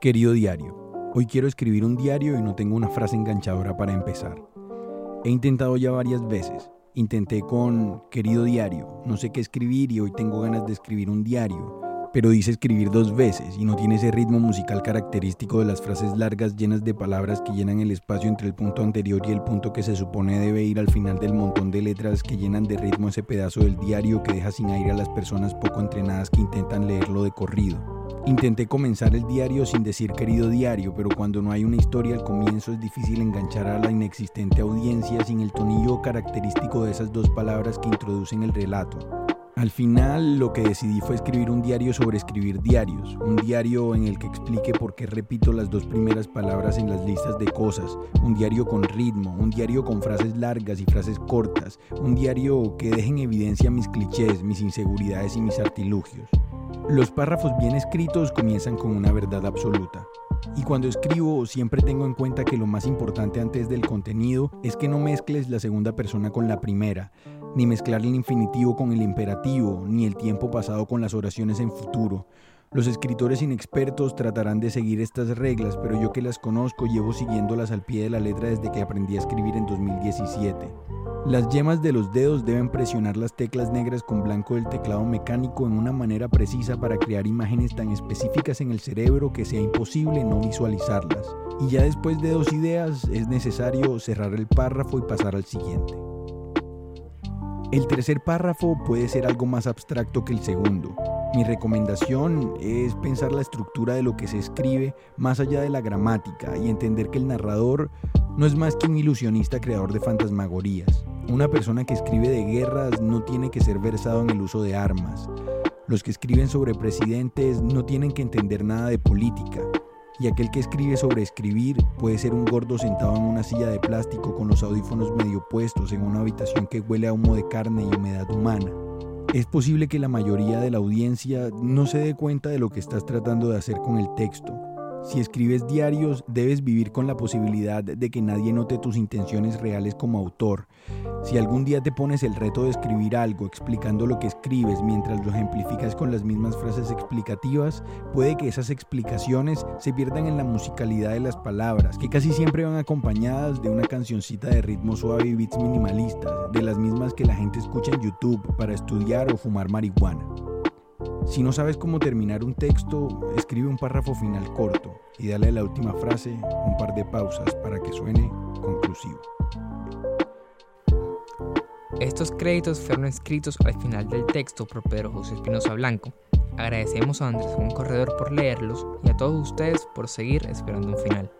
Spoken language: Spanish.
Querido diario, hoy quiero escribir un diario y no tengo una frase enganchadora para empezar. He intentado ya varias veces. Intenté con querido diario, no sé qué escribir y hoy tengo ganas de escribir un diario, pero dice escribir dos veces y no tiene ese ritmo musical característico de las frases largas llenas de palabras que llenan el espacio entre el punto anterior y el punto que se supone debe ir al final del montón de letras que llenan de ritmo ese pedazo del diario que deja sin aire a las personas poco entrenadas que intentan leerlo de corrido. Intenté comenzar el diario sin decir querido diario, pero cuando no hay una historia al comienzo es difícil enganchar a la inexistente audiencia sin el tonillo característico de esas dos palabras que introducen el relato. Al final lo que decidí fue escribir un diario sobre escribir diarios, un diario en el que explique por qué repito las dos primeras palabras en las listas de cosas, un diario con ritmo, un diario con frases largas y frases cortas, un diario que deje en evidencia mis clichés, mis inseguridades y mis artilugios. Los párrafos bien escritos comienzan con una verdad absoluta. Y cuando escribo siempre tengo en cuenta que lo más importante antes del contenido es que no mezcles la segunda persona con la primera, ni mezclar el infinitivo con el imperativo, ni el tiempo pasado con las oraciones en futuro. Los escritores inexpertos tratarán de seguir estas reglas, pero yo que las conozco llevo siguiéndolas al pie de la letra desde que aprendí a escribir en 2017. Las yemas de los dedos deben presionar las teclas negras con blanco del teclado mecánico en una manera precisa para crear imágenes tan específicas en el cerebro que sea imposible no visualizarlas. Y ya después de dos ideas es necesario cerrar el párrafo y pasar al siguiente. El tercer párrafo puede ser algo más abstracto que el segundo. Mi recomendación es pensar la estructura de lo que se escribe más allá de la gramática y entender que el narrador no es más que un ilusionista creador de fantasmagorías. Una persona que escribe de guerras no tiene que ser versado en el uso de armas. Los que escriben sobre presidentes no tienen que entender nada de política. Y aquel que escribe sobre escribir puede ser un gordo sentado en una silla de plástico con los audífonos medio puestos en una habitación que huele a humo de carne y humedad humana. Es posible que la mayoría de la audiencia no se dé cuenta de lo que estás tratando de hacer con el texto, si escribes diarios, debes vivir con la posibilidad de que nadie note tus intenciones reales como autor. Si algún día te pones el reto de escribir algo explicando lo que escribes mientras lo ejemplificas con las mismas frases explicativas, puede que esas explicaciones se pierdan en la musicalidad de las palabras, que casi siempre van acompañadas de una cancioncita de ritmo suave y beats minimalistas, de las mismas que la gente escucha en YouTube para estudiar o fumar marihuana. Si no sabes cómo terminar un texto, escribe un párrafo final corto y dale a la última frase un par de pausas para que suene conclusivo. Estos créditos fueron escritos al final del texto por Pedro José Espinosa Blanco. Agradecemos a Andrés Juan Corredor por leerlos y a todos ustedes por seguir esperando un final.